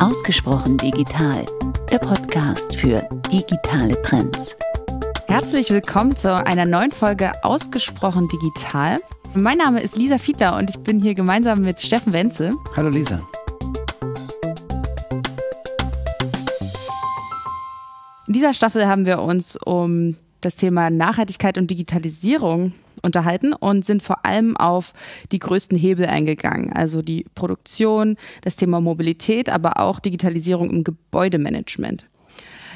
Ausgesprochen digital, der Podcast für digitale Trends. Herzlich willkommen zu einer neuen Folge Ausgesprochen digital. Mein Name ist Lisa Fiedler und ich bin hier gemeinsam mit Steffen Wenzel. Hallo Lisa. In dieser Staffel haben wir uns um das Thema Nachhaltigkeit und Digitalisierung unterhalten und sind vor allem auf die größten Hebel eingegangen, also die Produktion, das Thema Mobilität, aber auch Digitalisierung im Gebäudemanagement.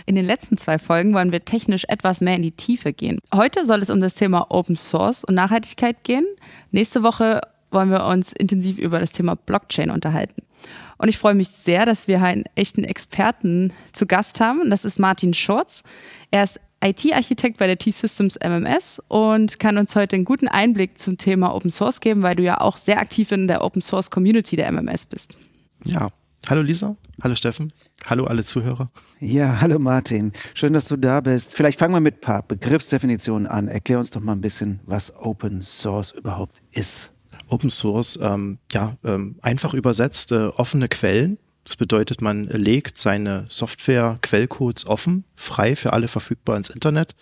In den letzten zwei Folgen wollen wir technisch etwas mehr in die Tiefe gehen. Heute soll es um das Thema Open Source und Nachhaltigkeit gehen. Nächste Woche wollen wir uns intensiv über das Thema Blockchain unterhalten. Und ich freue mich sehr, dass wir einen echten Experten zu Gast haben. Das ist Martin Schurz. Er ist IT-Architekt bei der T-Systems MMS und kann uns heute einen guten Einblick zum Thema Open Source geben, weil du ja auch sehr aktiv in der Open Source Community der MMS bist. Ja, hallo Lisa, hallo Steffen, hallo alle Zuhörer. Ja, hallo Martin, schön, dass du da bist. Vielleicht fangen wir mit ein paar Begriffsdefinitionen an. Erklär uns doch mal ein bisschen, was Open Source überhaupt ist. Open Source, ähm, ja, ähm, einfach übersetzt, äh, offene Quellen das bedeutet, man legt seine Software-Quellcodes offen, frei für alle verfügbar ins Internet.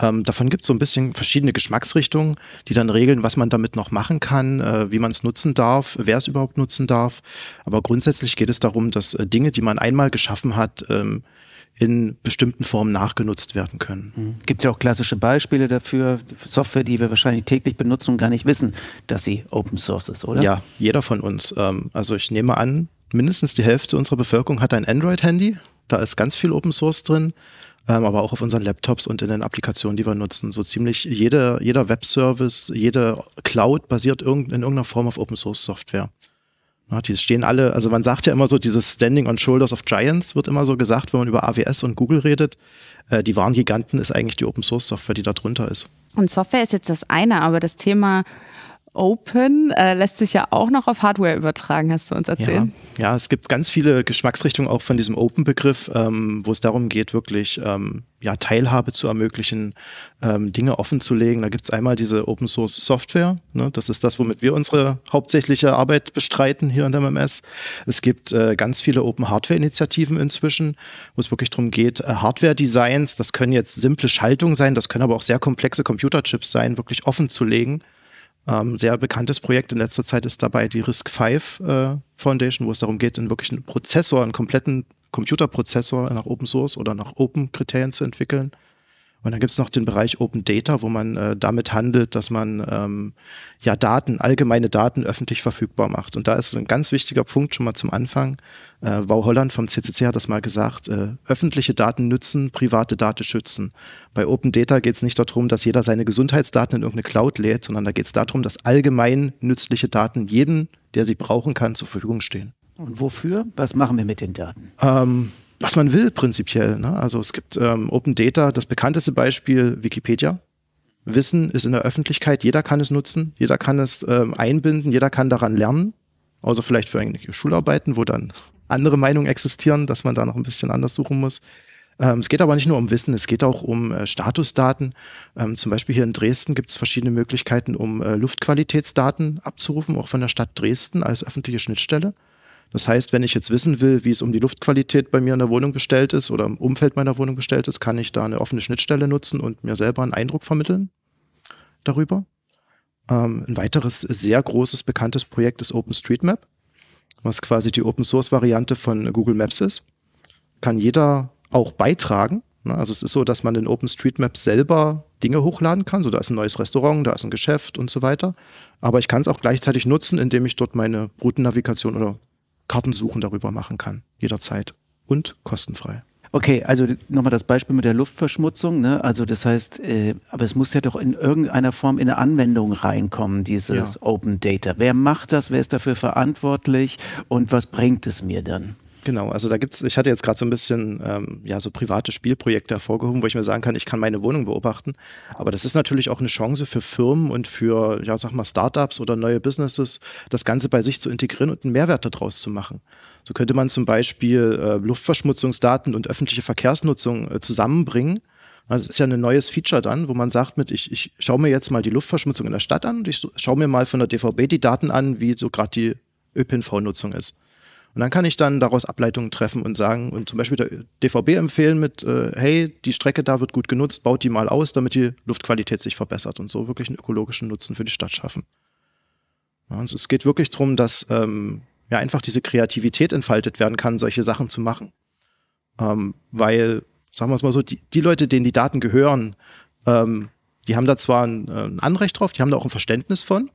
Ähm, davon gibt es so ein bisschen verschiedene Geschmacksrichtungen, die dann regeln, was man damit noch machen kann, äh, wie man es nutzen darf, wer es überhaupt nutzen darf. Aber grundsätzlich geht es darum, dass äh, Dinge, die man einmal geschaffen hat, ähm, in bestimmten Formen nachgenutzt werden können. Mhm. Gibt es ja auch klassische Beispiele dafür, Software, die wir wahrscheinlich täglich benutzen und gar nicht wissen, dass sie Open Source ist, oder? Ja, jeder von uns. Ähm, also ich nehme an, mindestens die Hälfte unserer Bevölkerung hat ein Android-Handy. Da ist ganz viel Open Source drin, ähm, aber auch auf unseren Laptops und in den Applikationen, die wir nutzen. So ziemlich jede, jeder Webservice, jede Cloud basiert irgend, in irgendeiner Form auf Open Source Software. Ja, die stehen alle, also man sagt ja immer so, dieses Standing on Shoulders of Giants wird immer so gesagt, wenn man über AWS und Google redet. Äh, die wahren Giganten ist eigentlich die Open Source Software, die da drunter ist. Und Software ist jetzt das eine, aber das Thema Open äh, lässt sich ja auch noch auf Hardware übertragen, hast du uns erzählt. Ja, ja es gibt ganz viele Geschmacksrichtungen auch von diesem Open-Begriff, ähm, wo es darum geht, wirklich ähm, ja, Teilhabe zu ermöglichen, ähm, Dinge offen zu legen. Da gibt es einmal diese Open Source Software, ne? das ist das, womit wir unsere hauptsächliche Arbeit bestreiten hier an der MMS. Es gibt äh, ganz viele Open Hardware-Initiativen inzwischen, wo es wirklich darum geht, äh, Hardware-Designs, das können jetzt simple Schaltungen sein, das können aber auch sehr komplexe Computerchips sein, wirklich offen zu legen ähm, sehr bekanntes Projekt in letzter Zeit ist dabei die RISC-V äh, Foundation, wo es darum geht, einen wirklichen Prozessor, einen kompletten Computerprozessor nach Open Source oder nach Open-Kriterien zu entwickeln. Und dann gibt es noch den Bereich Open Data, wo man äh, damit handelt, dass man ähm, ja Daten, allgemeine Daten öffentlich verfügbar macht. Und da ist ein ganz wichtiger Punkt schon mal zum Anfang. Äh, Wau Holland vom CCC hat das mal gesagt, äh, öffentliche Daten nützen, private Daten schützen. Bei Open Data geht es nicht darum, dass jeder seine Gesundheitsdaten in irgendeine Cloud lädt, sondern da geht es darum, dass allgemein nützliche Daten jedem, der sie brauchen kann, zur Verfügung stehen. Und wofür? Was machen wir mit den Daten? Ähm, was man will prinzipiell. Ne? Also es gibt ähm, Open Data, das bekannteste Beispiel Wikipedia. Wissen ist in der Öffentlichkeit, jeder kann es nutzen, jeder kann es ähm, einbinden, jeder kann daran lernen, außer vielleicht für irgendwelche Schularbeiten, wo dann andere Meinungen existieren, dass man da noch ein bisschen anders suchen muss. Ähm, es geht aber nicht nur um Wissen, es geht auch um äh, Statusdaten. Ähm, zum Beispiel hier in Dresden gibt es verschiedene Möglichkeiten, um äh, Luftqualitätsdaten abzurufen, auch von der Stadt Dresden als öffentliche Schnittstelle. Das heißt, wenn ich jetzt wissen will, wie es um die Luftqualität bei mir in der Wohnung bestellt ist oder im Umfeld meiner Wohnung bestellt ist, kann ich da eine offene Schnittstelle nutzen und mir selber einen Eindruck vermitteln darüber. Ähm, ein weiteres sehr großes, bekanntes Projekt ist OpenStreetMap, was quasi die Open-Source-Variante von Google Maps ist. Kann jeder auch beitragen. Ne? Also es ist so, dass man in OpenStreetMap selber Dinge hochladen kann. So, da ist ein neues Restaurant, da ist ein Geschäft und so weiter. Aber ich kann es auch gleichzeitig nutzen, indem ich dort meine Routennavigation oder Kartensuchen darüber machen kann, jederzeit und kostenfrei. Okay, also nochmal das Beispiel mit der Luftverschmutzung. Ne? Also das heißt, äh, aber es muss ja doch in irgendeiner Form in eine Anwendung reinkommen, dieses ja. Open Data. Wer macht das? Wer ist dafür verantwortlich? Und was bringt es mir dann? Genau, also da gibt's, ich hatte jetzt gerade so ein bisschen ähm, ja so private Spielprojekte hervorgehoben, wo ich mir sagen kann, ich kann meine Wohnung beobachten. Aber das ist natürlich auch eine Chance für Firmen und für, ja, sag mal, Startups oder neue Businesses, das Ganze bei sich zu integrieren und einen Mehrwert daraus zu machen. So könnte man zum Beispiel äh, Luftverschmutzungsdaten und öffentliche Verkehrsnutzung äh, zusammenbringen. Das ist ja ein neues Feature dann, wo man sagt mit, ich, ich schaue mir jetzt mal die Luftverschmutzung in der Stadt an und ich schaue mir mal von der DVB die Daten an, wie so gerade die ÖPNV-Nutzung ist. Und dann kann ich dann daraus Ableitungen treffen und sagen und zum Beispiel der DVB empfehlen mit, äh, hey, die Strecke da wird gut genutzt, baut die mal aus, damit die Luftqualität sich verbessert und so wirklich einen ökologischen Nutzen für die Stadt schaffen. Ja, und es geht wirklich darum, dass ähm, ja einfach diese Kreativität entfaltet werden kann, solche Sachen zu machen. Ähm, weil, sagen wir es mal so, die, die Leute, denen die Daten gehören, ähm, die haben da zwar ein, äh, ein Anrecht drauf, die haben da auch ein Verständnis von,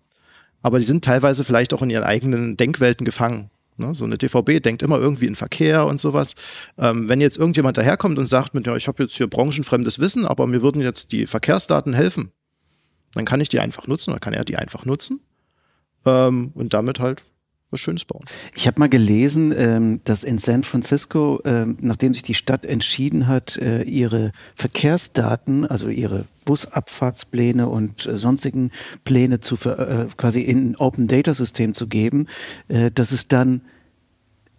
aber die sind teilweise vielleicht auch in ihren eigenen Denkwelten gefangen. Ne? So eine DVB denkt immer irgendwie in Verkehr und sowas. Ähm, wenn jetzt irgendjemand daherkommt und sagt, mit, ja, ich habe jetzt hier branchenfremdes Wissen, aber mir würden jetzt die Verkehrsdaten helfen, dann kann ich die einfach nutzen oder kann er die einfach nutzen ähm, und damit halt was Schönes bauen. Ich habe mal gelesen, ähm, dass in San Francisco, ähm, nachdem sich die Stadt entschieden hat, äh, ihre Verkehrsdaten, also ihre Busabfahrtspläne und äh, sonstigen Pläne zu äh, quasi in Open Data System zu geben, dass es dann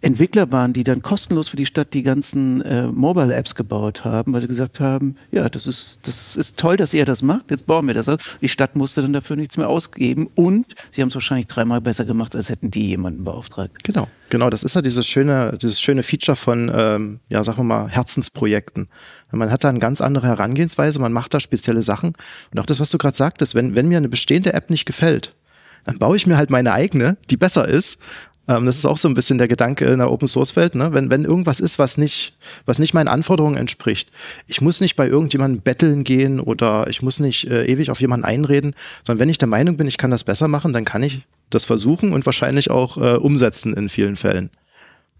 Entwickler waren, die dann kostenlos für die Stadt die ganzen äh, Mobile Apps gebaut haben, weil sie gesagt haben, ja, das ist, das ist toll, dass ihr das macht, jetzt bauen wir das. Die Stadt musste dann dafür nichts mehr ausgeben und sie haben es wahrscheinlich dreimal besser gemacht, als hätten die jemanden beauftragt. Genau, genau, das ist ja dieses schöne, dieses schöne Feature von, ähm, ja, sagen wir mal, Herzensprojekten. Man hat da eine ganz andere Herangehensweise, man macht da spezielle Sachen. Und auch das, was du gerade sagtest, wenn, wenn mir eine bestehende App nicht gefällt, dann baue ich mir halt meine eigene, die besser ist ähm, das ist auch so ein bisschen der Gedanke in der Open Source Welt, ne? wenn, wenn irgendwas ist, was nicht, was nicht meinen Anforderungen entspricht. Ich muss nicht bei irgendjemandem betteln gehen oder ich muss nicht äh, ewig auf jemanden einreden, sondern wenn ich der Meinung bin, ich kann das besser machen, dann kann ich das versuchen und wahrscheinlich auch äh, umsetzen in vielen Fällen.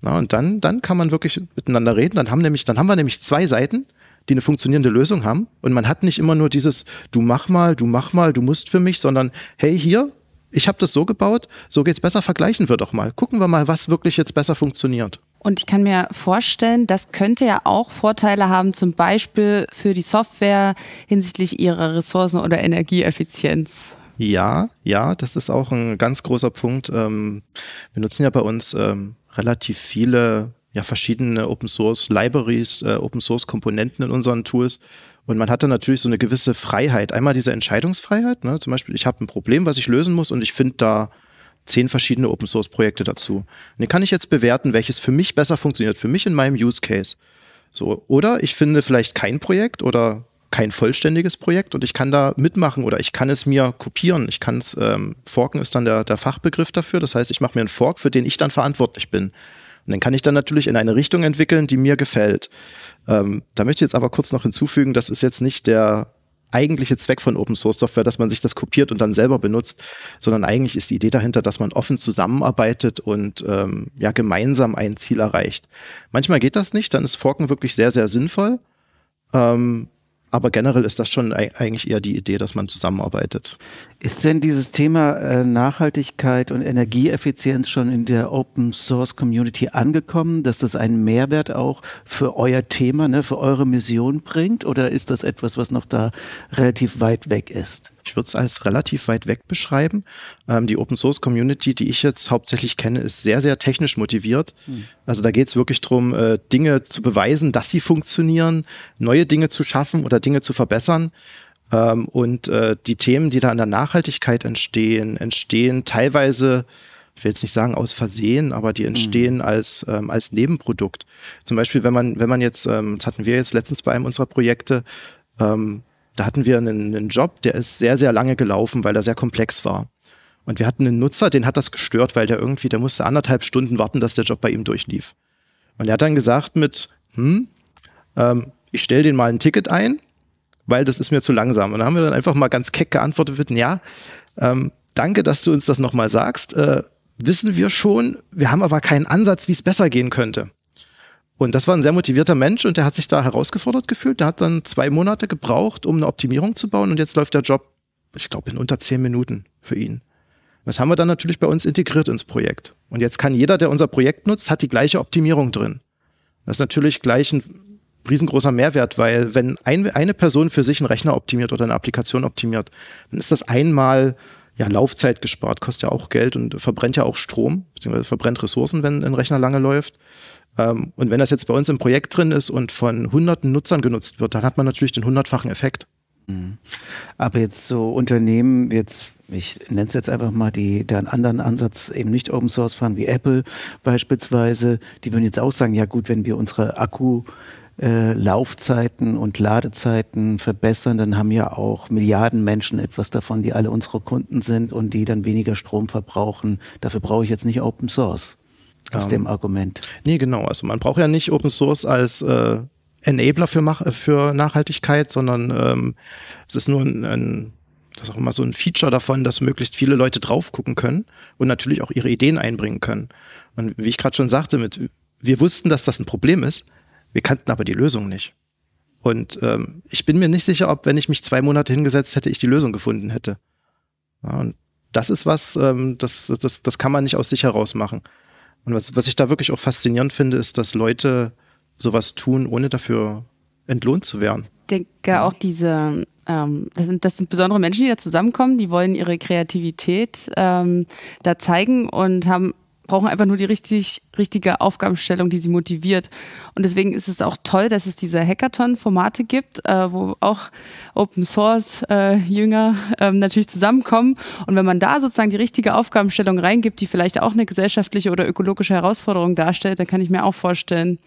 Na, und dann, dann kann man wirklich miteinander reden. Dann haben nämlich, dann haben wir nämlich zwei Seiten, die eine funktionierende Lösung haben. Und man hat nicht immer nur dieses, du mach mal, du mach mal, du musst für mich, sondern hey, hier, ich habe das so gebaut, so geht's besser, vergleichen wir doch mal. Gucken wir mal, was wirklich jetzt besser funktioniert. Und ich kann mir vorstellen, das könnte ja auch Vorteile haben, zum Beispiel für die Software hinsichtlich ihrer Ressourcen- oder Energieeffizienz. Ja, ja, das ist auch ein ganz großer Punkt. Ähm, wir nutzen ja bei uns ähm, relativ viele ja, verschiedene Open Source Libraries, äh, Open Source Komponenten in unseren Tools. Und man hat dann natürlich so eine gewisse Freiheit. Einmal diese Entscheidungsfreiheit, ne? zum Beispiel, ich habe ein Problem, was ich lösen muss und ich finde da zehn verschiedene Open Source Projekte dazu. Und den kann ich jetzt bewerten, welches für mich besser funktioniert, für mich in meinem Use Case. So, oder ich finde vielleicht kein Projekt oder kein vollständiges Projekt und ich kann da mitmachen oder ich kann es mir kopieren. Ich kann es, ähm, forken ist dann der, der Fachbegriff dafür. Das heißt, ich mache mir einen Fork, für den ich dann verantwortlich bin. Und den kann ich dann natürlich in eine Richtung entwickeln, die mir gefällt. Ähm, da möchte ich jetzt aber kurz noch hinzufügen, das ist jetzt nicht der eigentliche Zweck von Open Source Software, dass man sich das kopiert und dann selber benutzt, sondern eigentlich ist die Idee dahinter, dass man offen zusammenarbeitet und ähm, ja gemeinsam ein Ziel erreicht. Manchmal geht das nicht, dann ist Forken wirklich sehr, sehr sinnvoll. Ähm, aber generell ist das schon eigentlich eher die Idee, dass man zusammenarbeitet. Ist denn dieses Thema äh, Nachhaltigkeit und Energieeffizienz schon in der Open Source Community angekommen, dass das einen Mehrwert auch für euer Thema, ne, für eure Mission bringt? Oder ist das etwas, was noch da relativ weit weg ist? Ich würde es als relativ weit weg beschreiben. Ähm, die Open Source Community, die ich jetzt hauptsächlich kenne, ist sehr, sehr technisch motiviert. Hm. Also da geht es wirklich darum, äh, Dinge zu beweisen, dass sie funktionieren, neue Dinge zu schaffen oder Dinge zu verbessern. Ähm, und äh, die Themen, die da in der Nachhaltigkeit entstehen, entstehen teilweise ich will jetzt nicht sagen aus Versehen, aber die entstehen mhm. als, ähm, als Nebenprodukt. Zum Beispiel, wenn man, wenn man jetzt, ähm, das hatten wir jetzt letztens bei einem unserer Projekte, ähm, da hatten wir einen, einen Job, der ist sehr, sehr lange gelaufen, weil er sehr komplex war. Und wir hatten einen Nutzer, den hat das gestört, weil der irgendwie, der musste anderthalb Stunden warten, dass der Job bei ihm durchlief. Und er hat dann gesagt mit, hm, ähm, ich stelle den mal ein Ticket ein, weil das ist mir zu langsam. Und dann haben wir dann einfach mal ganz keck geantwortet mit, ja, ähm, danke, dass du uns das nochmal sagst. Äh, wissen wir schon, wir haben aber keinen Ansatz, wie es besser gehen könnte. Und das war ein sehr motivierter Mensch und der hat sich da herausgefordert gefühlt. Der hat dann zwei Monate gebraucht, um eine Optimierung zu bauen und jetzt läuft der Job, ich glaube, in unter zehn Minuten für ihn. Das haben wir dann natürlich bei uns integriert ins Projekt. Und jetzt kann jeder, der unser Projekt nutzt, hat die gleiche Optimierung drin. Das ist natürlich gleich ein riesengroßer Mehrwert, weil wenn ein, eine Person für sich einen Rechner optimiert oder eine Applikation optimiert, dann ist das einmal ja, Laufzeit gespart, kostet ja auch Geld und verbrennt ja auch Strom, beziehungsweise verbrennt Ressourcen, wenn ein Rechner lange läuft. Ähm, und wenn das jetzt bei uns im Projekt drin ist und von hunderten Nutzern genutzt wird, dann hat man natürlich den hundertfachen Effekt. Mhm. Aber jetzt so Unternehmen, jetzt ich nenne es jetzt einfach mal, die da einen anderen Ansatz eben nicht Open Source fahren, wie Apple beispielsweise, die würden jetzt auch sagen, ja gut, wenn wir unsere Akku äh, Laufzeiten und Ladezeiten verbessern, dann haben ja auch Milliarden Menschen etwas davon, die alle unsere Kunden sind und die dann weniger Strom verbrauchen. Dafür brauche ich jetzt nicht Open Source. Aus um, dem ähm, Argument. Nee, genau. Also man braucht ja nicht Open Source als äh, Enabler für, für Nachhaltigkeit, sondern ähm, es ist nur ein, ein das ist auch immer so ein Feature davon, dass möglichst viele Leute drauf gucken können und natürlich auch ihre Ideen einbringen können. Und wie ich gerade schon sagte, mit, wir wussten, dass das ein Problem ist, wir kannten aber die Lösung nicht. Und ähm, ich bin mir nicht sicher, ob, wenn ich mich zwei Monate hingesetzt hätte, ich die Lösung gefunden hätte. Ja, und das ist was, ähm, das, das, das kann man nicht aus sich heraus machen. Und was, was ich da wirklich auch faszinierend finde, ist, dass Leute sowas tun, ohne dafür entlohnt zu werden. Ich denke auch diese ähm, das, sind, das sind besondere Menschen, die da zusammenkommen, die wollen ihre Kreativität ähm, da zeigen und haben brauchen einfach nur die richtig, richtige Aufgabenstellung, die sie motiviert. Und deswegen ist es auch toll, dass es diese Hackathon-Formate gibt, äh, wo auch Open Source-Jünger äh, ähm, natürlich zusammenkommen. Und wenn man da sozusagen die richtige Aufgabenstellung reingibt, die vielleicht auch eine gesellschaftliche oder ökologische Herausforderung darstellt, dann kann ich mir auch vorstellen,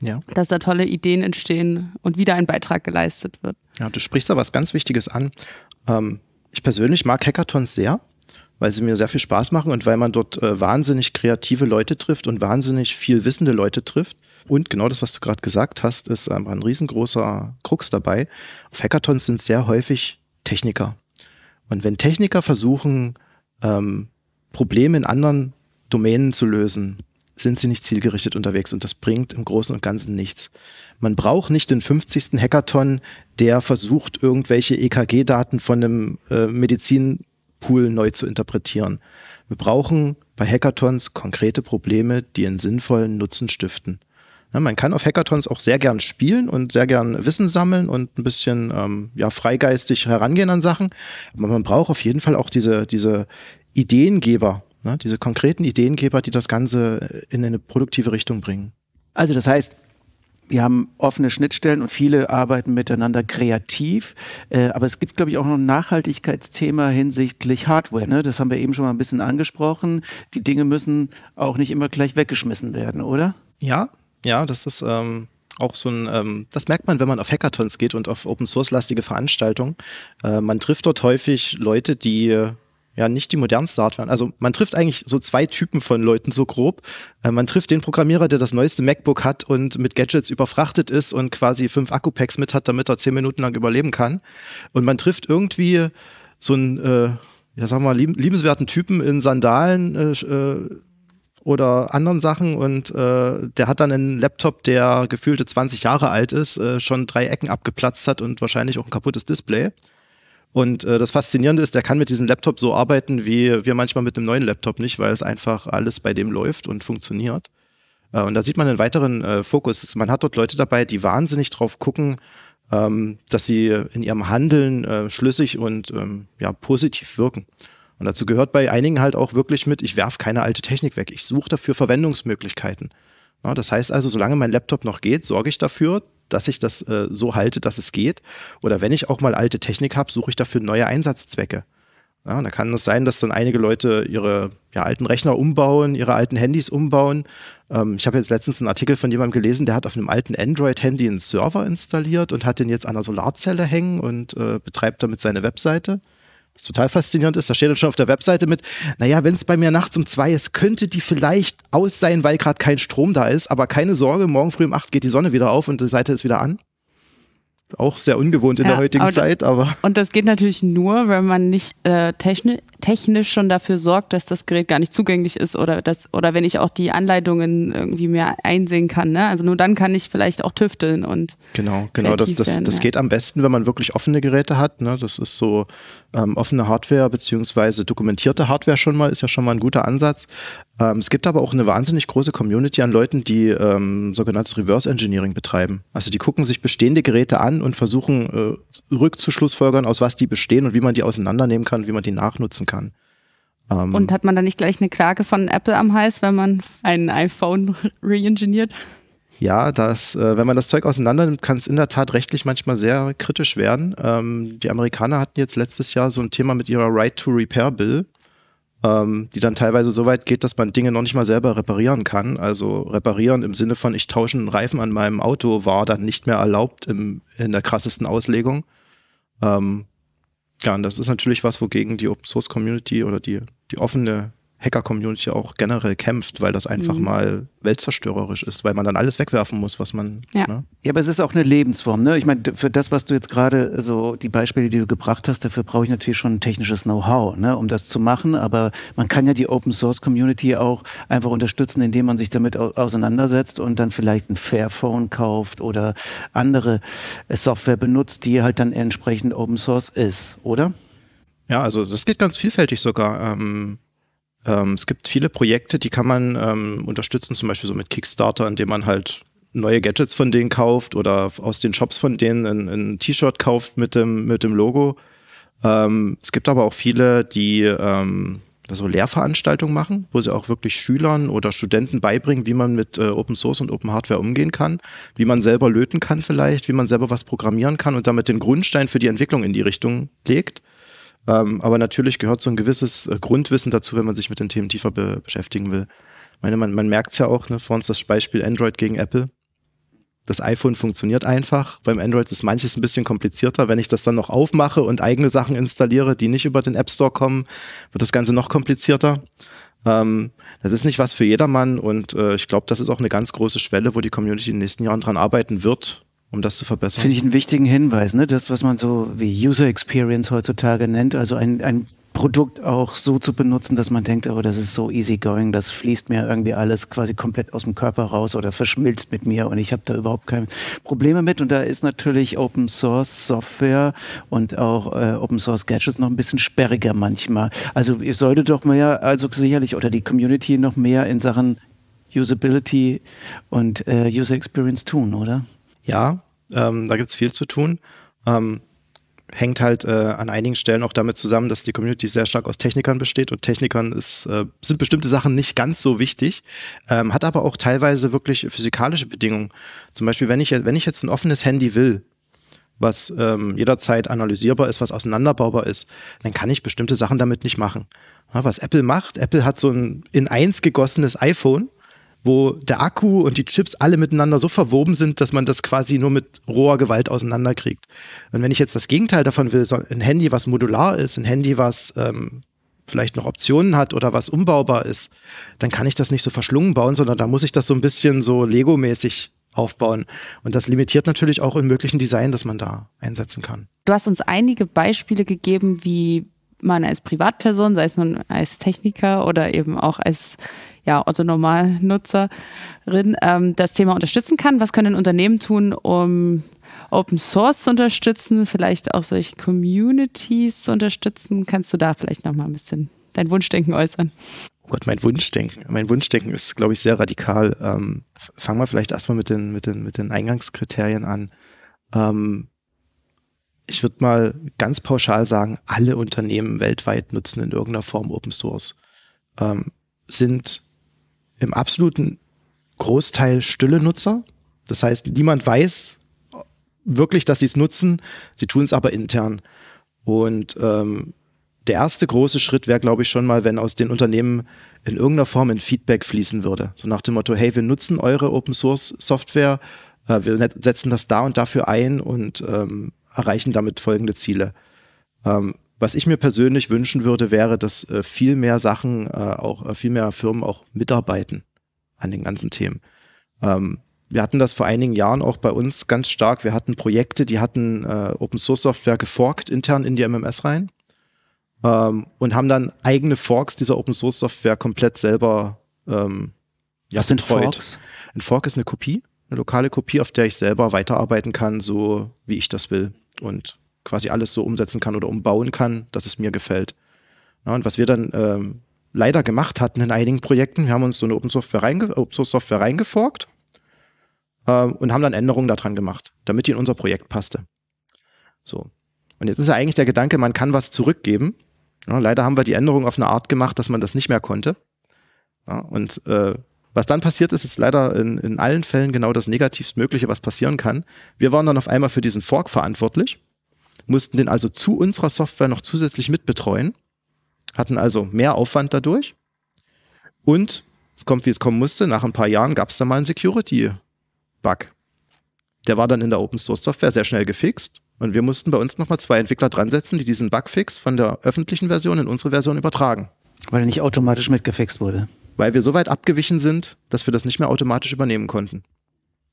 ja. dass da tolle Ideen entstehen und wieder ein Beitrag geleistet wird. Ja, du sprichst da was ganz Wichtiges an. Ähm, ich persönlich mag Hackathons sehr, weil sie mir sehr viel Spaß machen und weil man dort äh, wahnsinnig kreative Leute trifft und wahnsinnig viel wissende Leute trifft. Und genau das, was du gerade gesagt hast, ist ähm, ein riesengroßer Krux dabei. Auf Hackathons sind sehr häufig Techniker. Und wenn Techniker versuchen, ähm, Probleme in anderen Domänen zu lösen, sind sie nicht zielgerichtet unterwegs und das bringt im Großen und Ganzen nichts. Man braucht nicht den 50. Hackathon, der versucht, irgendwelche EKG-Daten von einem äh, Medizinpool neu zu interpretieren. Wir brauchen bei Hackathons konkrete Probleme, die einen sinnvollen Nutzen stiften. Ja, man kann auf Hackathons auch sehr gern spielen und sehr gern Wissen sammeln und ein bisschen ähm, ja, freigeistig herangehen an Sachen. Aber man braucht auf jeden Fall auch diese, diese Ideengeber Ne? Diese konkreten Ideengeber, die das Ganze in eine produktive Richtung bringen. Also das heißt, wir haben offene Schnittstellen und viele arbeiten miteinander kreativ. Äh, aber es gibt, glaube ich, auch noch ein Nachhaltigkeitsthema hinsichtlich Hardware. Ne? Das haben wir eben schon mal ein bisschen angesprochen. Die Dinge müssen auch nicht immer gleich weggeschmissen werden, oder? Ja, ja, das ist ähm, auch so ein, ähm, das merkt man, wenn man auf Hackathons geht und auf Open Source lastige Veranstaltungen. Äh, man trifft dort häufig Leute, die ja nicht die modernste Hardware. Also man trifft eigentlich so zwei Typen von Leuten so grob. Äh, man trifft den Programmierer, der das neueste MacBook hat und mit Gadgets überfrachtet ist und quasi fünf Akku-Packs mit hat, damit er zehn Minuten lang überleben kann. Und man trifft irgendwie so einen, äh, ja sag mal, lieb liebenswerten Typen in Sandalen äh, äh, oder anderen Sachen und äh, der hat dann einen Laptop, der gefühlte 20 Jahre alt ist, äh, schon drei Ecken abgeplatzt hat und wahrscheinlich auch ein kaputtes Display. Und äh, das Faszinierende ist, der kann mit diesem Laptop so arbeiten, wie wir manchmal mit einem neuen Laptop nicht, weil es einfach alles bei dem läuft und funktioniert. Äh, und da sieht man einen weiteren äh, Fokus. Man hat dort Leute dabei, die wahnsinnig drauf gucken, ähm, dass sie in ihrem Handeln äh, schlüssig und ähm, ja, positiv wirken. Und dazu gehört bei einigen halt auch wirklich mit, ich werfe keine alte Technik weg. Ich suche dafür Verwendungsmöglichkeiten. Ja, das heißt also, solange mein Laptop noch geht, sorge ich dafür, dass ich das äh, so halte, dass es geht. Oder wenn ich auch mal alte Technik habe, suche ich dafür neue Einsatzzwecke. Ja, da kann es sein, dass dann einige Leute ihre ja, alten Rechner umbauen, ihre alten Handys umbauen. Ähm, ich habe jetzt letztens einen Artikel von jemandem gelesen, der hat auf einem alten Android-Handy einen Server installiert und hat den jetzt an einer Solarzelle hängen und äh, betreibt damit seine Webseite. Was total faszinierend ist, da steht dann schon auf der Webseite mit, naja, wenn es bei mir nachts um zwei ist, könnte die vielleicht aus sein, weil gerade kein Strom da ist, aber keine Sorge, morgen früh um acht geht die Sonne wieder auf und die Seite ist wieder an. Auch sehr ungewohnt in ja, der heutigen aber Zeit, aber. Und das geht natürlich nur, wenn man nicht äh, technisch, technisch schon dafür sorgt, dass das Gerät gar nicht zugänglich ist oder das, oder wenn ich auch die Anleitungen irgendwie mehr einsehen kann. Ne? Also nur dann kann ich vielleicht auch tüfteln und. Genau, genau. Das, das, werden, das ja. geht am besten, wenn man wirklich offene Geräte hat. Ne? Das ist so ähm, offene Hardware beziehungsweise dokumentierte Hardware schon mal, ist ja schon mal ein guter Ansatz. Ähm, es gibt aber auch eine wahnsinnig große Community an Leuten, die ähm, sogenanntes Reverse Engineering betreiben. Also die gucken sich bestehende Geräte an und versuchen äh, rückzuschlussfolgern, aus was die bestehen und wie man die auseinandernehmen kann, wie man die nachnutzen kann. Ähm, und hat man da nicht gleich eine Klage von Apple am Hals, wenn man ein iPhone re-engineert? Ja, das, äh, wenn man das Zeug auseinander nimmt, kann es in der Tat rechtlich manchmal sehr kritisch werden. Ähm, die Amerikaner hatten jetzt letztes Jahr so ein Thema mit ihrer Right to Repair Bill, ähm, die dann teilweise so weit geht, dass man Dinge noch nicht mal selber reparieren kann. Also reparieren im Sinne von, ich tausche einen Reifen an meinem Auto, war dann nicht mehr erlaubt im, in der krassesten Auslegung. Ähm, ja, und das ist natürlich was, wogegen die Open Source Community oder die, die offene Hacker-Community auch generell kämpft, weil das einfach mhm. mal weltzerstörerisch ist, weil man dann alles wegwerfen muss, was man. Ja, ne? ja aber es ist auch eine Lebensform. Ne? Ich meine, für das, was du jetzt gerade, so die Beispiele, die du gebracht hast, dafür brauche ich natürlich schon ein technisches Know-how, ne, um das zu machen. Aber man kann ja die Open Source Community auch einfach unterstützen, indem man sich damit auseinandersetzt und dann vielleicht ein Fairphone kauft oder andere äh, Software benutzt, die halt dann entsprechend Open Source ist, oder? Ja, also das geht ganz vielfältig sogar. Ähm ähm, es gibt viele Projekte, die kann man ähm, unterstützen, zum Beispiel so mit Kickstarter, indem man halt neue Gadgets von denen kauft oder aus den Shops von denen ein, ein T-Shirt kauft mit dem, mit dem Logo. Ähm, es gibt aber auch viele, die ähm, so Lehrveranstaltungen machen, wo sie auch wirklich Schülern oder Studenten beibringen, wie man mit äh, Open Source und Open Hardware umgehen kann, wie man selber löten kann vielleicht, wie man selber was programmieren kann und damit den Grundstein für die Entwicklung in die Richtung legt. Ähm, aber natürlich gehört so ein gewisses äh, Grundwissen dazu, wenn man sich mit den Themen tiefer be beschäftigen will. Ich meine, man, man merkt es ja auch, ne, vor uns das Beispiel Android gegen Apple. Das iPhone funktioniert einfach. Beim Android ist manches ein bisschen komplizierter. Wenn ich das dann noch aufmache und eigene Sachen installiere, die nicht über den App Store kommen, wird das Ganze noch komplizierter. Ähm, das ist nicht was für jedermann und äh, ich glaube, das ist auch eine ganz große Schwelle, wo die Community in den nächsten Jahren dran arbeiten wird, um das zu verbessern. Finde ich einen wichtigen Hinweis, ne? Das, was man so wie User Experience heutzutage nennt, also ein, ein Produkt auch so zu benutzen, dass man denkt, oh, das ist so easy going, das fließt mir irgendwie alles quasi komplett aus dem Körper raus oder verschmilzt mit mir und ich habe da überhaupt keine Probleme mit. Und da ist natürlich Open Source Software und auch äh, Open Source Gadgets noch ein bisschen sperriger manchmal. Also ihr solltet doch mehr, also sicherlich, oder die Community noch mehr in Sachen Usability und äh, User Experience tun, oder? Ja, ähm, da gibt es viel zu tun. Ähm, hängt halt äh, an einigen Stellen auch damit zusammen, dass die Community sehr stark aus Technikern besteht und Technikern ist, äh, sind bestimmte Sachen nicht ganz so wichtig, ähm, hat aber auch teilweise wirklich physikalische Bedingungen. Zum Beispiel, wenn ich, wenn ich jetzt ein offenes Handy will, was ähm, jederzeit analysierbar ist, was auseinanderbaubar ist, dann kann ich bestimmte Sachen damit nicht machen. Ja, was Apple macht, Apple hat so ein in eins gegossenes iPhone wo der Akku und die Chips alle miteinander so verwoben sind, dass man das quasi nur mit roher Gewalt auseinanderkriegt. Und wenn ich jetzt das Gegenteil davon will, so ein Handy, was modular ist, ein Handy, was ähm, vielleicht noch Optionen hat oder was umbaubar ist, dann kann ich das nicht so verschlungen bauen, sondern da muss ich das so ein bisschen so Lego-mäßig aufbauen. Und das limitiert natürlich auch im möglichen Design, das man da einsetzen kann. Du hast uns einige Beispiele gegeben, wie man als Privatperson, sei es nun als Techniker oder eben auch als ja, Otto Normalnutzerin ähm, das Thema unterstützen kann. Was können Unternehmen tun, um Open Source zu unterstützen, vielleicht auch solche Communities zu unterstützen? Kannst du da vielleicht noch mal ein bisschen dein Wunschdenken äußern? Oh Gott, mein Wunschdenken. Mein Wunschdenken ist, glaube ich, sehr radikal. Ähm, fangen wir vielleicht erstmal mit den, mit, den, mit den Eingangskriterien an. Ähm, ich würde mal ganz pauschal sagen, alle Unternehmen weltweit nutzen in irgendeiner Form Open Source. Ähm, sind im absoluten Großteil stille Nutzer. Das heißt, niemand weiß wirklich, dass sie es nutzen. Sie tun es aber intern. Und ähm, der erste große Schritt wäre, glaube ich, schon mal, wenn aus den Unternehmen in irgendeiner Form ein Feedback fließen würde. So nach dem Motto, hey, wir nutzen eure Open Source Software, äh, wir setzen das da und dafür ein und ähm, erreichen damit folgende Ziele. Ähm, was ich mir persönlich wünschen würde, wäre, dass äh, viel mehr Sachen, äh, auch äh, viel mehr Firmen auch mitarbeiten an den ganzen Themen. Ähm, wir hatten das vor einigen Jahren auch bei uns ganz stark. Wir hatten Projekte, die hatten äh, Open Source Software geforkt intern in die MMS rein ähm, und haben dann eigene Forks dieser Open Source Software komplett selber ähm, ja, Was sind betreut. Forks? Ein Fork ist eine Kopie, eine lokale Kopie, auf der ich selber weiterarbeiten kann, so wie ich das will. Und quasi alles so umsetzen kann oder umbauen kann, dass es mir gefällt. Ja, und was wir dann ähm, leider gemacht hatten in einigen Projekten, wir haben uns so eine Open Software, reinge Open Source Software reingeforkt ähm, und haben dann Änderungen daran gemacht, damit die in unser Projekt passte. So. Und jetzt ist ja eigentlich der Gedanke, man kann was zurückgeben. Ja, leider haben wir die Änderung auf eine Art gemacht, dass man das nicht mehr konnte. Ja, und äh, Was dann passiert ist, ist leider in, in allen Fällen genau das Negativstmögliche, was passieren kann. Wir waren dann auf einmal für diesen Fork verantwortlich, mussten den also zu unserer Software noch zusätzlich mitbetreuen, hatten also mehr Aufwand dadurch. Und es kommt, wie es kommen musste, nach ein paar Jahren gab es da mal einen Security-Bug. Der war dann in der Open Source Software sehr schnell gefixt. Und wir mussten bei uns nochmal zwei Entwickler dran setzen, die diesen Bugfix von der öffentlichen Version in unsere Version übertragen. Weil er nicht automatisch mitgefixt wurde. Weil wir so weit abgewichen sind, dass wir das nicht mehr automatisch übernehmen konnten.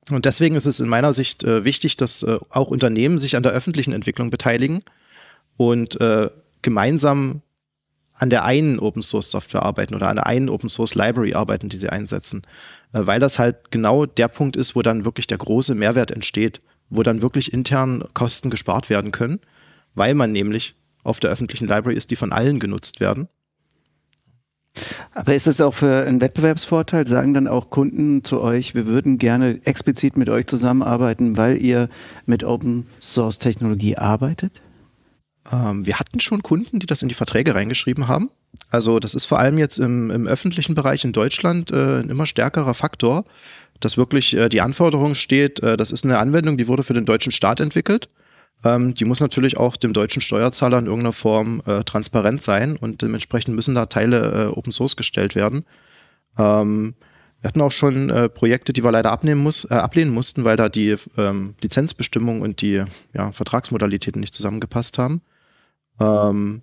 Und deswegen ist es in meiner Sicht äh, wichtig, dass äh, auch Unternehmen sich an der öffentlichen Entwicklung beteiligen und äh, gemeinsam an der einen Open Source Software arbeiten oder an der einen Open Source Library arbeiten, die sie einsetzen. Äh, weil das halt genau der Punkt ist, wo dann wirklich der große Mehrwert entsteht, wo dann wirklich intern Kosten gespart werden können, weil man nämlich auf der öffentlichen Library ist, die von allen genutzt werden. Aber ist das auch für einen Wettbewerbsvorteil? Sagen dann auch Kunden zu euch, wir würden gerne explizit mit euch zusammenarbeiten, weil ihr mit Open Source Technologie arbeitet? Ähm, wir hatten schon Kunden, die das in die Verträge reingeschrieben haben. Also das ist vor allem jetzt im, im öffentlichen Bereich in Deutschland äh, ein immer stärkerer Faktor, dass wirklich äh, die Anforderung steht, äh, das ist eine Anwendung, die wurde für den deutschen Staat entwickelt ähm, die muss natürlich auch dem deutschen Steuerzahler in irgendeiner Form äh, transparent sein und dementsprechend müssen da Teile äh, Open Source gestellt werden. Ähm, wir hatten auch schon äh, Projekte, die wir leider abnehmen muss, äh, ablehnen mussten, weil da die ähm, Lizenzbestimmungen und die ja, Vertragsmodalitäten nicht zusammengepasst haben. Ähm,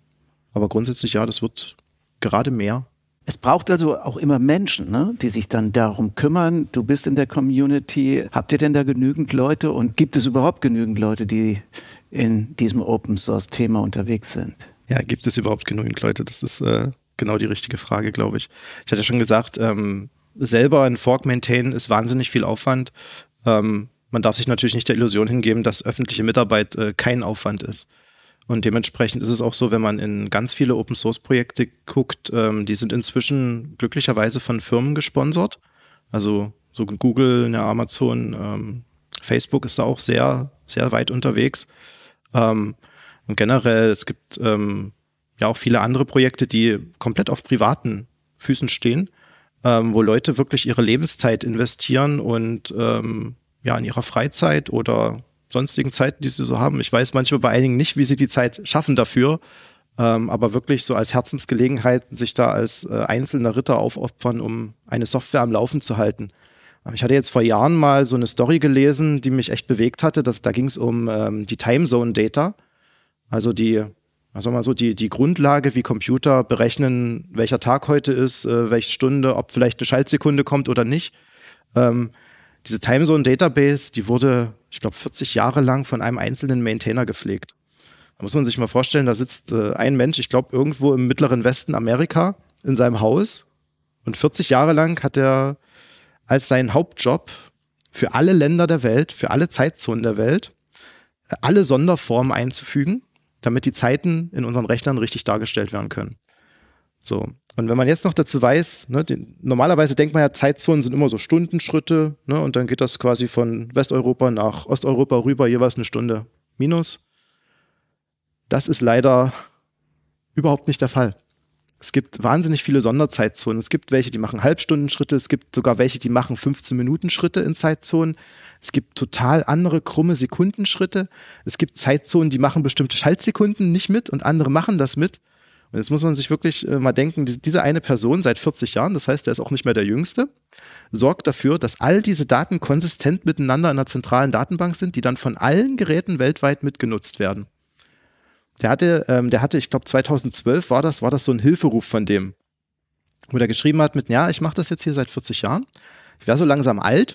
aber grundsätzlich ja, das wird gerade mehr. Es braucht also auch immer Menschen, ne, die sich dann darum kümmern. Du bist in der Community. Habt ihr denn da genügend Leute und gibt es überhaupt genügend Leute, die in diesem Open Source Thema unterwegs sind? Ja, gibt es überhaupt genügend Leute? Das ist äh, genau die richtige Frage, glaube ich. Ich hatte schon gesagt, ähm, selber ein Fork maintainen ist wahnsinnig viel Aufwand. Ähm, man darf sich natürlich nicht der Illusion hingeben, dass öffentliche Mitarbeit äh, kein Aufwand ist. Und dementsprechend ist es auch so, wenn man in ganz viele Open Source Projekte guckt, ähm, die sind inzwischen glücklicherweise von Firmen gesponsert. Also so Google, ja, Amazon, ähm, Facebook ist da auch sehr, sehr weit unterwegs. Ähm, und generell, es gibt ähm, ja auch viele andere Projekte, die komplett auf privaten Füßen stehen, ähm, wo Leute wirklich ihre Lebenszeit investieren und ähm, ja in ihrer Freizeit oder sonstigen Zeiten, die sie so haben. Ich weiß manchmal bei einigen nicht, wie sie die Zeit schaffen dafür. Ähm, aber wirklich so als Herzensgelegenheit, sich da als äh, einzelner Ritter aufopfern, um eine Software am Laufen zu halten. Ähm, ich hatte jetzt vor Jahren mal so eine Story gelesen, die mich echt bewegt hatte. Das, da ging es um ähm, die Timezone Data. Also die, also mal so die, die Grundlage, wie Computer berechnen, welcher Tag heute ist, äh, welche Stunde, ob vielleicht eine Schaltsekunde kommt oder nicht. Ähm, diese Timezone Database, die wurde, ich glaube, 40 Jahre lang von einem einzelnen Maintainer gepflegt. Da muss man sich mal vorstellen, da sitzt äh, ein Mensch, ich glaube, irgendwo im mittleren Westen Amerika in seinem Haus und 40 Jahre lang hat er als seinen Hauptjob für alle Länder der Welt, für alle Zeitzonen der Welt, äh, alle Sonderformen einzufügen, damit die Zeiten in unseren Rechnern richtig dargestellt werden können. So. Und wenn man jetzt noch dazu weiß, ne, die, normalerweise denkt man ja, Zeitzonen sind immer so Stundenschritte, ne, und dann geht das quasi von Westeuropa nach Osteuropa rüber, jeweils eine Stunde minus. Das ist leider überhaupt nicht der Fall. Es gibt wahnsinnig viele Sonderzeitzonen. Es gibt welche, die machen Halbstundenschritte. Es gibt sogar welche, die machen 15-Minuten-Schritte in Zeitzonen. Es gibt total andere krumme Sekundenschritte. Es gibt Zeitzonen, die machen bestimmte Schaltsekunden nicht mit und andere machen das mit. Und jetzt muss man sich wirklich äh, mal denken, diese eine Person seit 40 Jahren, das heißt, er ist auch nicht mehr der Jüngste, sorgt dafür, dass all diese Daten konsistent miteinander in einer zentralen Datenbank sind, die dann von allen Geräten weltweit mitgenutzt werden. Der hatte, ähm, der hatte, ich glaube 2012 war das, war das so ein Hilferuf von dem, wo der geschrieben hat mit, ja, ich mache das jetzt hier seit 40 Jahren, ich wäre so langsam alt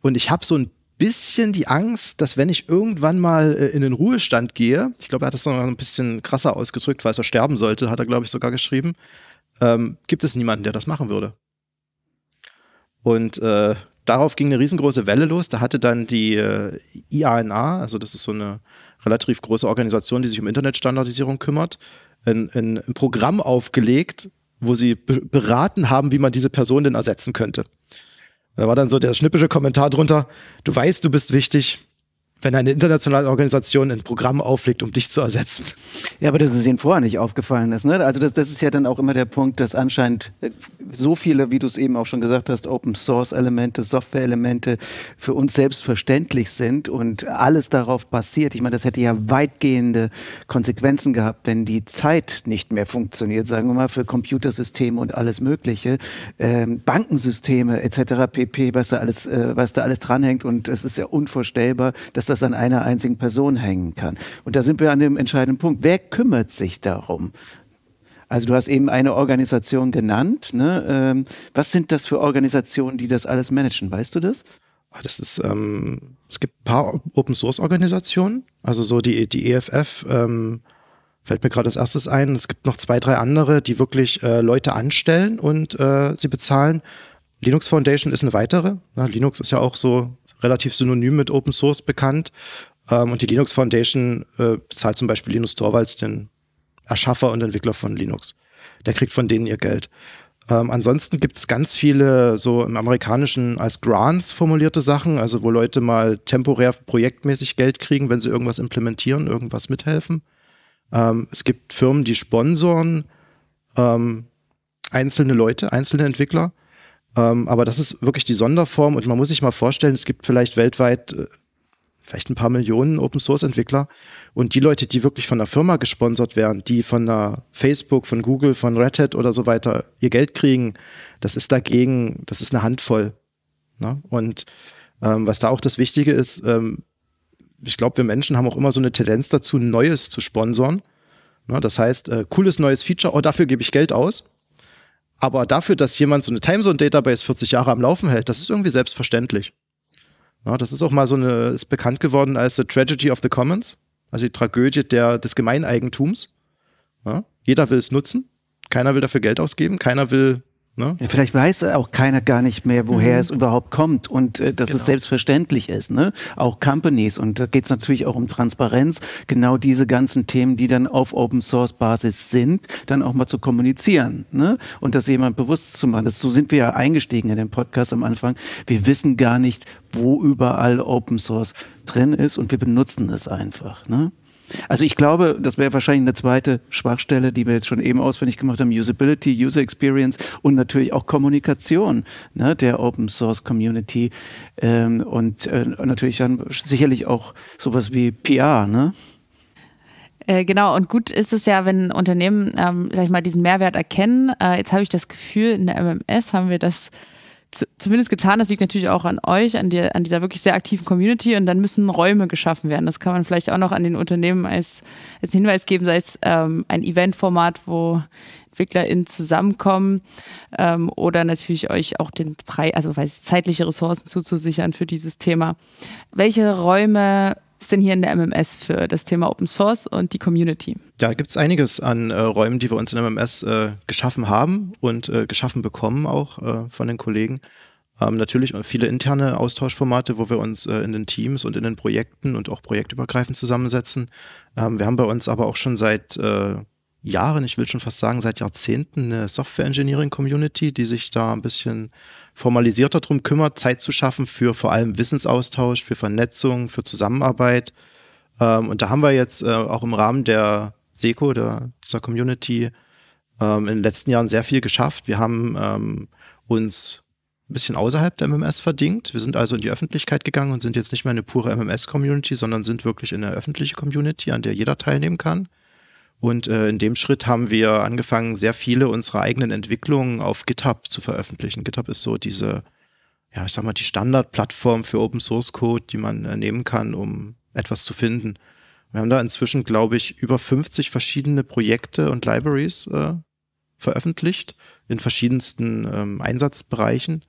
und ich habe so ein bisschen die Angst, dass wenn ich irgendwann mal äh, in den Ruhestand gehe, ich glaube, er hat das noch ein bisschen krasser ausgedrückt, weil er sterben sollte, hat er, glaube ich, sogar geschrieben, ähm, gibt es niemanden, der das machen würde. Und äh, darauf ging eine riesengroße Welle los. Da hatte dann die äh, IANA, also das ist so eine relativ große Organisation, die sich um Internetstandardisierung kümmert, ein, ein, ein Programm aufgelegt, wo sie beraten haben, wie man diese Person denn ersetzen könnte. Da war dann so der schnippische Kommentar drunter, du weißt, du bist wichtig, wenn eine internationale Organisation ein Programm auflegt, um dich zu ersetzen. Ja, aber dass es Ihnen vorher nicht aufgefallen ist. Ne? Also das, das ist ja dann auch immer der Punkt, dass anscheinend äh, so viele, wie du es eben auch schon gesagt hast, Open-Source-Elemente, Software-Elemente für uns selbstverständlich sind und alles darauf basiert. Ich meine, das hätte ja weitgehende Konsequenzen gehabt, wenn die Zeit nicht mehr funktioniert, sagen wir mal, für Computersysteme und alles Mögliche, ähm, Bankensysteme etc. pp., was da alles, äh, was da alles dranhängt. Und es ist ja unvorstellbar, dass das an einer einzigen Person hängen kann. Und da sind wir an dem entscheidenden Punkt. Wer kümmert sich darum? Also du hast eben eine Organisation genannt. Ne? Ähm, was sind das für Organisationen, die das alles managen? Weißt du das? Ah, das ist, ähm, es gibt ein paar Open Source Organisationen, also so die, die EFF, ähm, fällt mir gerade als erstes ein. Es gibt noch zwei, drei andere, die wirklich äh, Leute anstellen und äh, sie bezahlen. Linux Foundation ist eine weitere. Na, Linux ist ja auch so relativ synonym mit Open Source bekannt. Ähm, und die Linux Foundation äh, bezahlt zum Beispiel Linus Torvalds, den Erschaffer und Entwickler von Linux. Der kriegt von denen ihr Geld. Ähm, ansonsten gibt es ganz viele so im amerikanischen als Grants formulierte Sachen, also wo Leute mal temporär projektmäßig Geld kriegen, wenn sie irgendwas implementieren, irgendwas mithelfen. Ähm, es gibt Firmen, die sponsoren ähm, einzelne Leute, einzelne Entwickler. Ähm, aber das ist wirklich die Sonderform und man muss sich mal vorstellen, es gibt vielleicht weltweit äh, vielleicht ein paar Millionen Open Source Entwickler und die Leute, die wirklich von einer Firma gesponsert werden, die von einer Facebook, von Google, von Red Hat oder so weiter ihr Geld kriegen, das ist dagegen, das ist eine Handvoll. Ne? Und ähm, was da auch das Wichtige ist, ähm, ich glaube, wir Menschen haben auch immer so eine Tendenz dazu, Neues zu sponsern. Ne? Das heißt, äh, cooles neues Feature, oh, dafür gebe ich Geld aus. Aber dafür, dass jemand so eine Timezone-Database 40 Jahre am Laufen hält, das ist irgendwie selbstverständlich. Ja, das ist auch mal so eine, ist bekannt geworden als The Tragedy of the Commons, also die Tragödie der, des Gemeineigentums. Ja, jeder will es nutzen, keiner will dafür Geld ausgeben, keiner will Ne? Ja, vielleicht weiß auch keiner gar nicht mehr, woher mhm. es überhaupt kommt und äh, dass genau. es selbstverständlich ist. Ne? Auch Companies und da geht es natürlich auch um Transparenz, genau diese ganzen Themen, die dann auf Open Source Basis sind, dann auch mal zu kommunizieren ne? und das jemand bewusst zu machen. Das, so sind wir ja eingestiegen in den Podcast am Anfang. Wir wissen gar nicht, wo überall Open Source drin ist und wir benutzen es einfach. Ne? Also ich glaube, das wäre wahrscheinlich eine zweite Schwachstelle, die wir jetzt schon eben ausfindig gemacht haben, Usability, User Experience und natürlich auch Kommunikation ne, der Open Source Community ähm, und äh, natürlich dann sicherlich auch sowas wie PR, ne? Äh, genau, und gut ist es ja, wenn Unternehmen, ähm, sag ich mal, diesen Mehrwert erkennen. Äh, jetzt habe ich das Gefühl, in der MMS haben wir das zumindest getan. Das liegt natürlich auch an euch, an, der, an dieser wirklich sehr aktiven Community. Und dann müssen Räume geschaffen werden. Das kann man vielleicht auch noch an den Unternehmen als, als Hinweis geben, sei es ähm, ein Eventformat, wo EntwicklerInnen zusammenkommen ähm, oder natürlich euch auch den frei, also weiß ich, zeitliche Ressourcen zuzusichern für dieses Thema. Welche Räume ist denn hier in der MMS für das Thema Open Source und die Community? Ja, gibt es einiges an äh, Räumen, die wir uns in der MMS äh, geschaffen haben und äh, geschaffen bekommen auch äh, von den Kollegen. Ähm, natürlich viele interne Austauschformate, wo wir uns äh, in den Teams und in den Projekten und auch projektübergreifend zusammensetzen. Ähm, wir haben bei uns aber auch schon seit äh, Jahren, ich will schon fast sagen seit Jahrzehnten, eine Software Engineering Community, die sich da ein bisschen formalisierter darum kümmert, Zeit zu schaffen für vor allem Wissensaustausch, für Vernetzung, für Zusammenarbeit. Ähm, und da haben wir jetzt äh, auch im Rahmen der SECO, der, dieser Community, ähm, in den letzten Jahren sehr viel geschafft. Wir haben ähm, uns ein bisschen außerhalb der MMS verdingt. Wir sind also in die Öffentlichkeit gegangen und sind jetzt nicht mehr eine pure MMS-Community, sondern sind wirklich in eine öffentliche Community, an der jeder teilnehmen kann. Und äh, in dem Schritt haben wir angefangen, sehr viele unserer eigenen Entwicklungen auf GitHub zu veröffentlichen. GitHub ist so diese, ja, ich sag mal, die Standardplattform für Open Source Code, die man äh, nehmen kann, um etwas zu finden. Wir haben da inzwischen, glaube ich, über 50 verschiedene Projekte und Libraries äh, veröffentlicht in verschiedensten ähm, Einsatzbereichen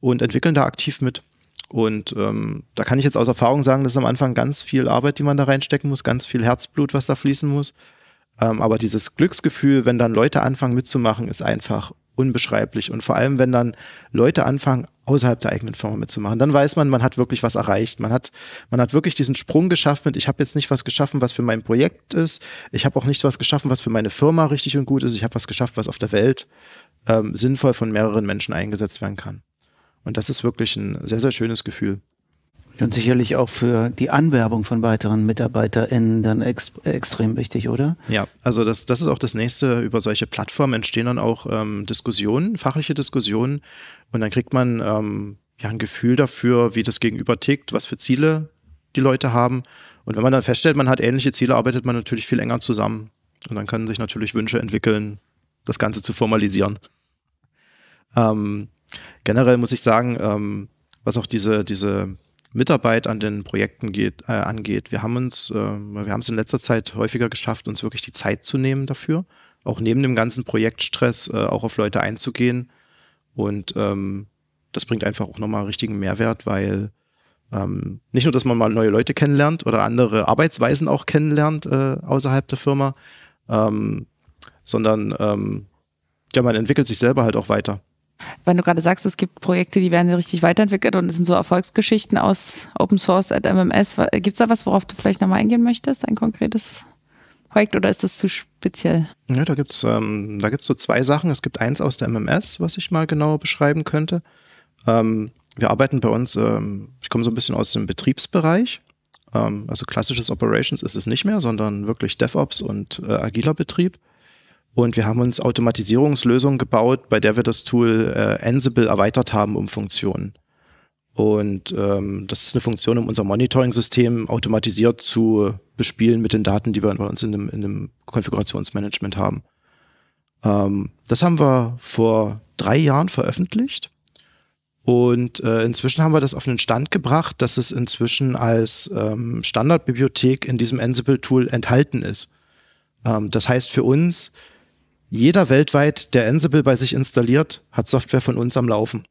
und entwickeln da aktiv mit. Und ähm, da kann ich jetzt aus Erfahrung sagen, das ist am Anfang ganz viel Arbeit, die man da reinstecken muss, ganz viel Herzblut, was da fließen muss. Ähm, aber dieses Glücksgefühl, wenn dann Leute anfangen mitzumachen, ist einfach unbeschreiblich. Und vor allem, wenn dann Leute anfangen, außerhalb der eigenen Firma mitzumachen, dann weiß man, man hat wirklich was erreicht. Man hat, man hat wirklich diesen Sprung geschafft mit, ich habe jetzt nicht was geschaffen, was für mein Projekt ist. Ich habe auch nicht was geschaffen, was für meine Firma richtig und gut ist. Ich habe was geschafft, was auf der Welt ähm, sinnvoll von mehreren Menschen eingesetzt werden kann. Und das ist wirklich ein sehr, sehr schönes Gefühl. Und sicherlich auch für die Anwerbung von weiteren MitarbeiterInnen dann ex extrem wichtig, oder? Ja, also das, das ist auch das nächste. Über solche Plattformen entstehen dann auch ähm, Diskussionen, fachliche Diskussionen. Und dann kriegt man ähm, ja ein Gefühl dafür, wie das Gegenüber tickt, was für Ziele die Leute haben. Und wenn man dann feststellt, man hat ähnliche Ziele, arbeitet man natürlich viel enger zusammen. Und dann können sich natürlich Wünsche entwickeln, das Ganze zu formalisieren. Ähm, generell muss ich sagen, ähm, was auch diese, diese Mitarbeit an den Projekten geht, äh, angeht. Wir haben uns, äh, wir haben es in letzter Zeit häufiger geschafft, uns wirklich die Zeit zu nehmen dafür, auch neben dem ganzen Projektstress äh, auch auf Leute einzugehen. Und ähm, das bringt einfach auch nochmal richtigen Mehrwert, weil ähm, nicht nur, dass man mal neue Leute kennenlernt oder andere Arbeitsweisen auch kennenlernt äh, außerhalb der Firma, ähm, sondern ähm, ja, man entwickelt sich selber halt auch weiter. Wenn du gerade sagst, es gibt Projekte, die werden richtig weiterentwickelt und es sind so Erfolgsgeschichten aus Open Source at MMS. Gibt es da was, worauf du vielleicht nochmal eingehen möchtest? Ein konkretes Projekt oder ist das zu speziell? Ja, da gibt es ähm, so zwei Sachen. Es gibt eins aus der MMS, was ich mal genauer beschreiben könnte. Ähm, wir arbeiten bei uns, ähm, ich komme so ein bisschen aus dem Betriebsbereich. Ähm, also klassisches Operations ist es nicht mehr, sondern wirklich DevOps und äh, agiler Betrieb. Und wir haben uns Automatisierungslösungen gebaut, bei der wir das Tool äh, Ansible erweitert haben um Funktionen. Und ähm, das ist eine Funktion, um unser Monitoring-System automatisiert zu bespielen mit den Daten, die wir bei uns in dem, in dem Konfigurationsmanagement haben. Ähm, das haben wir vor drei Jahren veröffentlicht. Und äh, inzwischen haben wir das auf einen Stand gebracht, dass es inzwischen als ähm, Standardbibliothek in diesem Ansible-Tool enthalten ist. Ähm, das heißt für uns, jeder weltweit, der Ansible bei sich installiert, hat Software von uns am Laufen.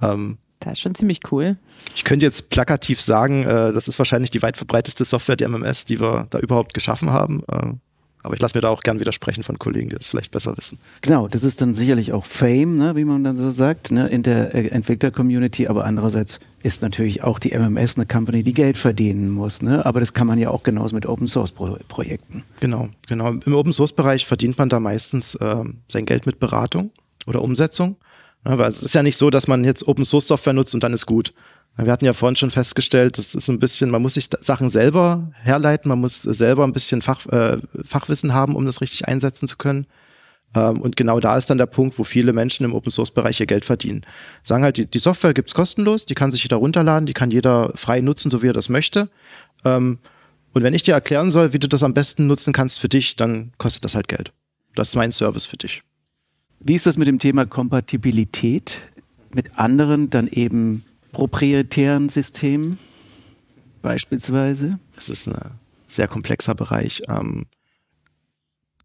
Ähm, das ist schon ziemlich cool. Ich könnte jetzt plakativ sagen, äh, das ist wahrscheinlich die weit verbreiteste Software, die MMS, die wir da überhaupt geschaffen haben. Äh, aber ich lasse mir da auch gern widersprechen von Kollegen, die das vielleicht besser wissen. Genau, das ist dann sicherlich auch Fame, ne, wie man dann so sagt, ne, in der äh, Entwickler-Community. Aber andererseits ist natürlich auch die MMS eine Company, die Geld verdienen muss. Ne? Aber das kann man ja auch genauso mit Open-Source-Projekten. Genau, genau. Im Open-Source-Bereich verdient man da meistens äh, sein Geld mit Beratung oder Umsetzung. Ja, weil es ist ja nicht so, dass man jetzt Open-Source-Software nutzt und dann ist gut. Wir hatten ja vorhin schon festgestellt, das ist ein bisschen, man muss sich Sachen selber herleiten, man muss selber ein bisschen Fach, äh, Fachwissen haben, um das richtig einsetzen zu können. Ähm, und genau da ist dann der Punkt, wo viele Menschen im Open-Source-Bereich ihr Geld verdienen. Sagen halt, die, die Software gibt's kostenlos, die kann sich jeder runterladen, die kann jeder frei nutzen, so wie er das möchte. Ähm, und wenn ich dir erklären soll, wie du das am besten nutzen kannst für dich, dann kostet das halt Geld. Das ist mein Service für dich. Wie ist das mit dem Thema Kompatibilität mit anderen dann eben proprietären Systemen beispielsweise? Das ist ein sehr komplexer Bereich. Ähm,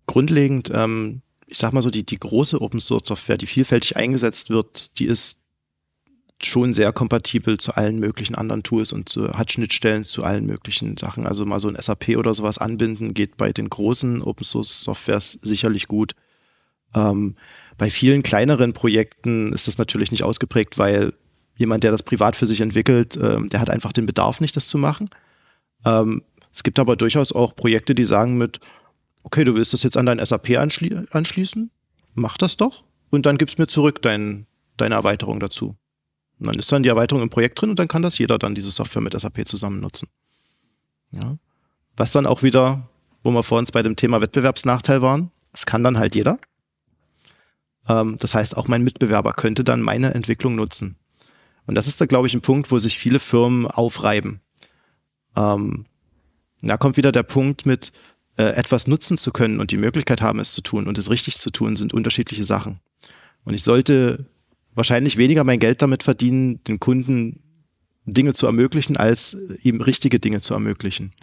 grundlegend, ähm, ich sag mal so, die, die große Open Source Software, die vielfältig eingesetzt wird, die ist schon sehr kompatibel zu allen möglichen anderen Tools und zu, hat Schnittstellen zu allen möglichen Sachen. Also mal so ein SAP oder sowas anbinden geht bei den großen Open Source Softwares sicherlich gut. Ähm, bei vielen kleineren Projekten ist das natürlich nicht ausgeprägt, weil jemand, der das privat für sich entwickelt, ähm, der hat einfach den Bedarf nicht, das zu machen. Ähm, es gibt aber durchaus auch Projekte, die sagen mit, okay, du willst das jetzt an dein SAP anschli anschließen, mach das doch und dann gibst mir zurück dein, deine Erweiterung dazu. Und dann ist dann die Erweiterung im Projekt drin und dann kann das jeder dann diese Software mit SAP zusammen nutzen. Ja. Was dann auch wieder, wo wir vor uns bei dem Thema Wettbewerbsnachteil waren, es kann dann halt jeder. Ähm, das heißt, auch mein Mitbewerber könnte dann meine Entwicklung nutzen. Und das ist da, glaube ich, ein Punkt, wo sich viele Firmen aufreiben. Ähm, da kommt wieder der Punkt mit, äh, etwas nutzen zu können und die Möglichkeit haben, es zu tun und es richtig zu tun, sind unterschiedliche Sachen. Und ich sollte wahrscheinlich weniger mein Geld damit verdienen, den Kunden Dinge zu ermöglichen, als ihm richtige Dinge zu ermöglichen.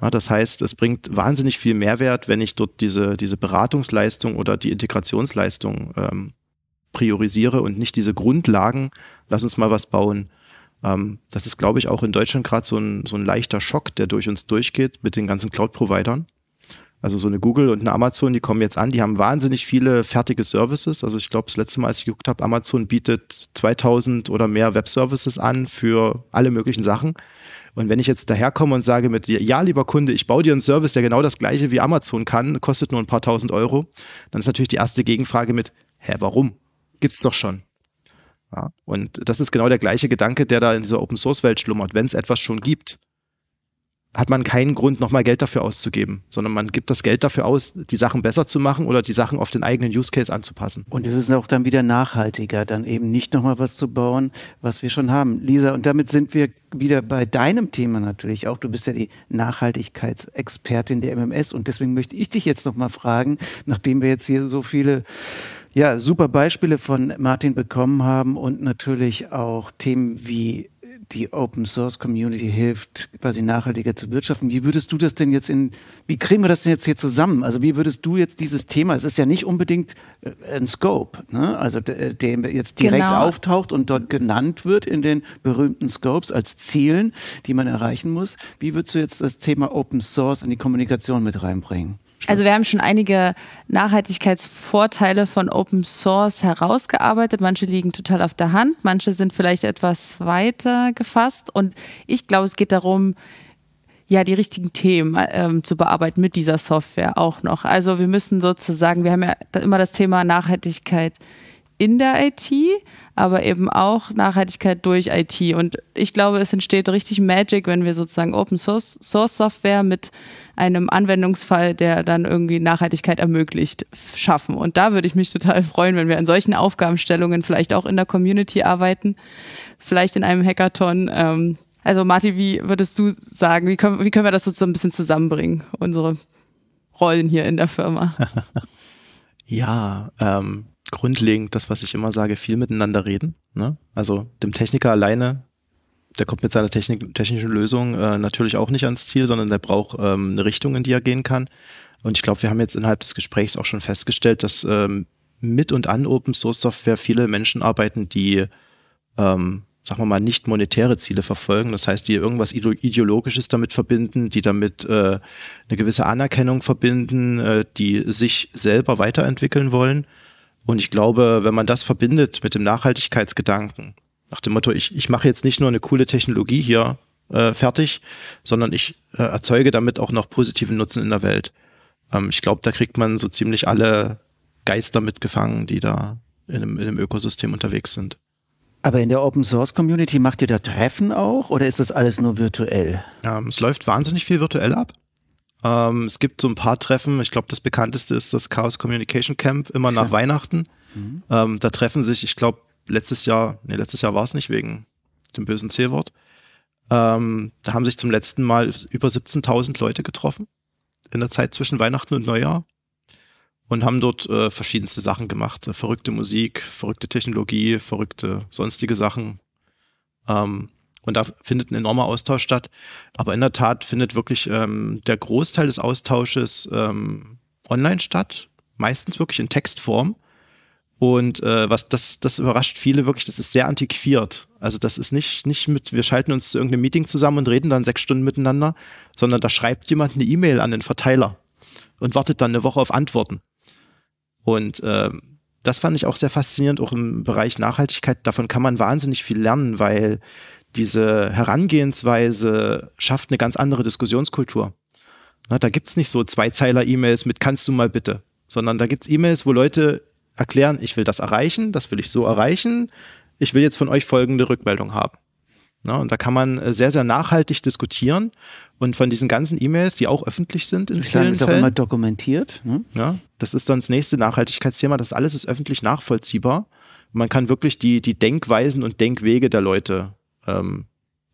Ja, das heißt, es bringt wahnsinnig viel Mehrwert, wenn ich dort diese, diese Beratungsleistung oder die Integrationsleistung ähm, priorisiere und nicht diese Grundlagen, lass uns mal was bauen. Ähm, das ist, glaube ich, auch in Deutschland gerade so ein, so ein leichter Schock, der durch uns durchgeht mit den ganzen Cloud-Providern. Also so eine Google und eine Amazon, die kommen jetzt an, die haben wahnsinnig viele fertige Services. Also ich glaube, das letzte Mal, als ich geguckt habe, Amazon bietet 2000 oder mehr Web-Services an für alle möglichen Sachen. Und wenn ich jetzt daherkomme und sage mit, ja, lieber Kunde, ich baue dir einen Service, der genau das gleiche wie Amazon kann, kostet nur ein paar tausend Euro, dann ist natürlich die erste Gegenfrage mit, hä, warum? Gibt's doch schon. Ja? Und das ist genau der gleiche Gedanke, der da in dieser Open Source Welt schlummert. Wenn es etwas schon gibt, hat man keinen Grund, nochmal Geld dafür auszugeben, sondern man gibt das Geld dafür aus, die Sachen besser zu machen oder die Sachen auf den eigenen Use Case anzupassen. Und es ist auch dann wieder nachhaltiger, dann eben nicht nochmal was zu bauen, was wir schon haben. Lisa, und damit sind wir wieder bei deinem Thema natürlich auch. Du bist ja die Nachhaltigkeitsexpertin der MMS und deswegen möchte ich dich jetzt nochmal fragen, nachdem wir jetzt hier so viele ja, super Beispiele von Martin bekommen haben und natürlich auch Themen wie die Open Source Community hilft, quasi nachhaltiger zu wirtschaften. Wie würdest du das denn jetzt in, wie kriegen wir das denn jetzt hier zusammen? Also wie würdest du jetzt dieses Thema, es ist ja nicht unbedingt äh, ein Scope, ne? also der, der jetzt direkt genau. auftaucht und dort genannt wird in den berühmten Scopes als Zielen, die man erreichen muss. Wie würdest du jetzt das Thema Open Source in die Kommunikation mit reinbringen? Also wir haben schon einige Nachhaltigkeitsvorteile von Open Source herausgearbeitet. Manche liegen total auf der Hand, manche sind vielleicht etwas weiter gefasst. Und ich glaube, es geht darum, ja, die richtigen Themen ähm, zu bearbeiten mit dieser Software auch noch. Also wir müssen sozusagen, wir haben ja immer das Thema Nachhaltigkeit in der IT, aber eben auch Nachhaltigkeit durch IT. Und ich glaube, es entsteht richtig Magic, wenn wir sozusagen Open Source, Source Software mit einem Anwendungsfall, der dann irgendwie Nachhaltigkeit ermöglicht, schaffen. Und da würde ich mich total freuen, wenn wir an solchen Aufgabenstellungen vielleicht auch in der Community arbeiten, vielleicht in einem Hackathon. Ähm, also Martin, wie würdest du sagen, wie können, wie können wir das so ein bisschen zusammenbringen, unsere Rollen hier in der Firma? ja, ähm, grundlegend das, was ich immer sage, viel miteinander reden. Ne? Also dem Techniker alleine, der kommt mit seiner Technik, technischen Lösung äh, natürlich auch nicht ans Ziel, sondern der braucht ähm, eine Richtung, in die er gehen kann. Und ich glaube, wir haben jetzt innerhalb des Gesprächs auch schon festgestellt, dass ähm, mit und an Open Source Software viele Menschen arbeiten, die, ähm, sagen wir mal, nicht monetäre Ziele verfolgen. Das heißt, die irgendwas Ideologisches damit verbinden, die damit äh, eine gewisse Anerkennung verbinden, äh, die sich selber weiterentwickeln wollen und ich glaube, wenn man das verbindet mit dem Nachhaltigkeitsgedanken, nach dem Motto, ich, ich mache jetzt nicht nur eine coole Technologie hier äh, fertig, sondern ich äh, erzeuge damit auch noch positiven Nutzen in der Welt. Ähm, ich glaube, da kriegt man so ziemlich alle Geister mitgefangen, die da in einem, in einem Ökosystem unterwegs sind. Aber in der Open Source Community macht ihr da Treffen auch oder ist das alles nur virtuell? Ähm, es läuft wahnsinnig viel virtuell ab. Ähm, es gibt so ein paar Treffen. Ich glaube, das bekannteste ist das Chaos Communication Camp immer nach. Weihnachten. Mhm. Ähm, da treffen sich, ich glaube, letztes Jahr, nee, letztes Jahr war es nicht wegen dem bösen C-Wort. Ähm, da haben sich zum letzten Mal über 17.000 Leute getroffen in der Zeit zwischen Weihnachten und Neujahr und haben dort äh, verschiedenste Sachen gemacht. Verrückte Musik, verrückte Technologie, verrückte sonstige Sachen. Ähm, und da findet ein enormer Austausch statt. Aber in der Tat findet wirklich ähm, der Großteil des Austausches ähm, online statt, meistens wirklich in Textform. Und äh, was das, das überrascht viele wirklich, das ist sehr antiquiert. Also das ist nicht, nicht mit, wir schalten uns zu irgendeinem Meeting zusammen und reden dann sechs Stunden miteinander, sondern da schreibt jemand eine E-Mail an den Verteiler und wartet dann eine Woche auf Antworten. Und äh, das fand ich auch sehr faszinierend, auch im Bereich Nachhaltigkeit. Davon kann man wahnsinnig viel lernen, weil diese Herangehensweise schafft eine ganz andere Diskussionskultur. Na, da gibt's nicht so Zweizeiler-E-Mails mit kannst du mal bitte, sondern da gibt's E-Mails, wo Leute erklären, ich will das erreichen, das will ich so erreichen, ich will jetzt von euch folgende Rückmeldung haben. Na, und da kann man äh, sehr, sehr nachhaltig diskutieren und von diesen ganzen E-Mails, die auch öffentlich sind in ich vielen ist Fällen. auch immer dokumentiert. Ne? Ja, das ist dann das nächste Nachhaltigkeitsthema. Das alles ist öffentlich nachvollziehbar. Man kann wirklich die, die Denkweisen und Denkwege der Leute ähm,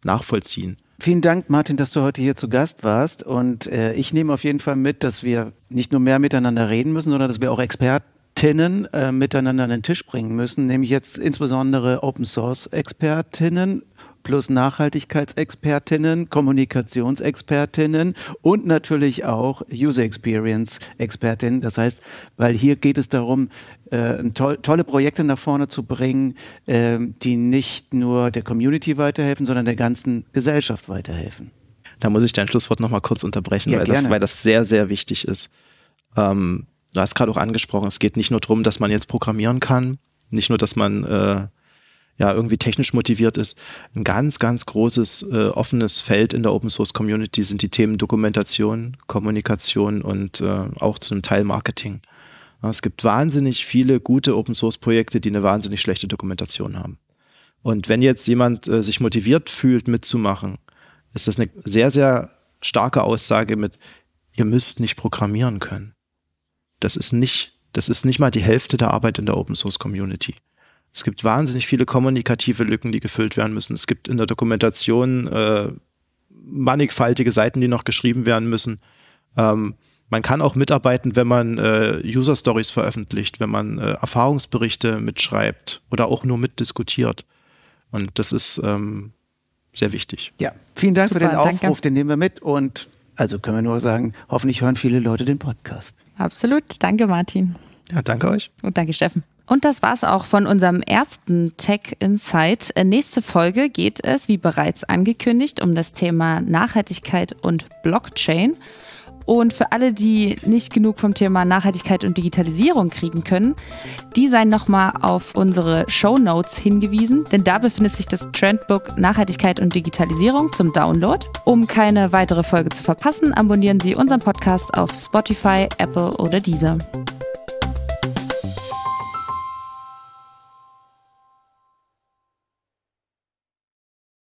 nachvollziehen. Vielen Dank, Martin, dass du heute hier zu Gast warst. Und äh, ich nehme auf jeden Fall mit, dass wir nicht nur mehr miteinander reden müssen, sondern dass wir auch Expertinnen äh, miteinander an den Tisch bringen müssen, nämlich jetzt insbesondere Open Source Expertinnen plus Nachhaltigkeitsexpertinnen, Kommunikationsexpertinnen und natürlich auch User Experience Expertinnen. Das heißt, weil hier geht es darum, äh, to tolle Projekte nach vorne zu bringen, äh, die nicht nur der Community weiterhelfen, sondern der ganzen Gesellschaft weiterhelfen. Da muss ich dein Schlusswort nochmal kurz unterbrechen, ja, weil, das, weil das sehr, sehr wichtig ist. Ähm, du hast gerade auch angesprochen, es geht nicht nur darum, dass man jetzt programmieren kann, nicht nur, dass man äh, ja irgendwie technisch motiviert ist. Ein ganz, ganz großes äh, offenes Feld in der Open Source Community sind die Themen Dokumentation, Kommunikation und äh, auch zu einem Teil Marketing. Ja, es gibt wahnsinnig viele gute Open Source Projekte, die eine wahnsinnig schlechte Dokumentation haben. Und wenn jetzt jemand äh, sich motiviert fühlt, mitzumachen, ist das eine sehr, sehr starke Aussage mit, ihr müsst nicht programmieren können. Das ist nicht, das ist nicht mal die Hälfte der Arbeit in der Open Source Community. Es gibt wahnsinnig viele kommunikative Lücken, die gefüllt werden müssen. Es gibt in der Dokumentation äh, mannigfaltige Seiten, die noch geschrieben werden müssen. Ähm, man kann auch mitarbeiten, wenn man äh, User Stories veröffentlicht, wenn man äh, Erfahrungsberichte mitschreibt oder auch nur mitdiskutiert. Und das ist ähm, sehr wichtig. Ja, vielen Dank Super, für den Aufruf, danke. den nehmen wir mit und also können wir nur sagen, hoffentlich hören viele Leute den Podcast. Absolut, danke Martin. Ja, danke euch. Und danke Steffen. Und das war's auch von unserem ersten Tech Insight. Äh, nächste Folge geht es, wie bereits angekündigt, um das Thema Nachhaltigkeit und Blockchain. Und für alle, die nicht genug vom Thema Nachhaltigkeit und Digitalisierung kriegen können, die seien nochmal auf unsere Show Notes hingewiesen, denn da befindet sich das Trendbook Nachhaltigkeit und Digitalisierung zum Download. Um keine weitere Folge zu verpassen, abonnieren Sie unseren Podcast auf Spotify, Apple oder Deezer.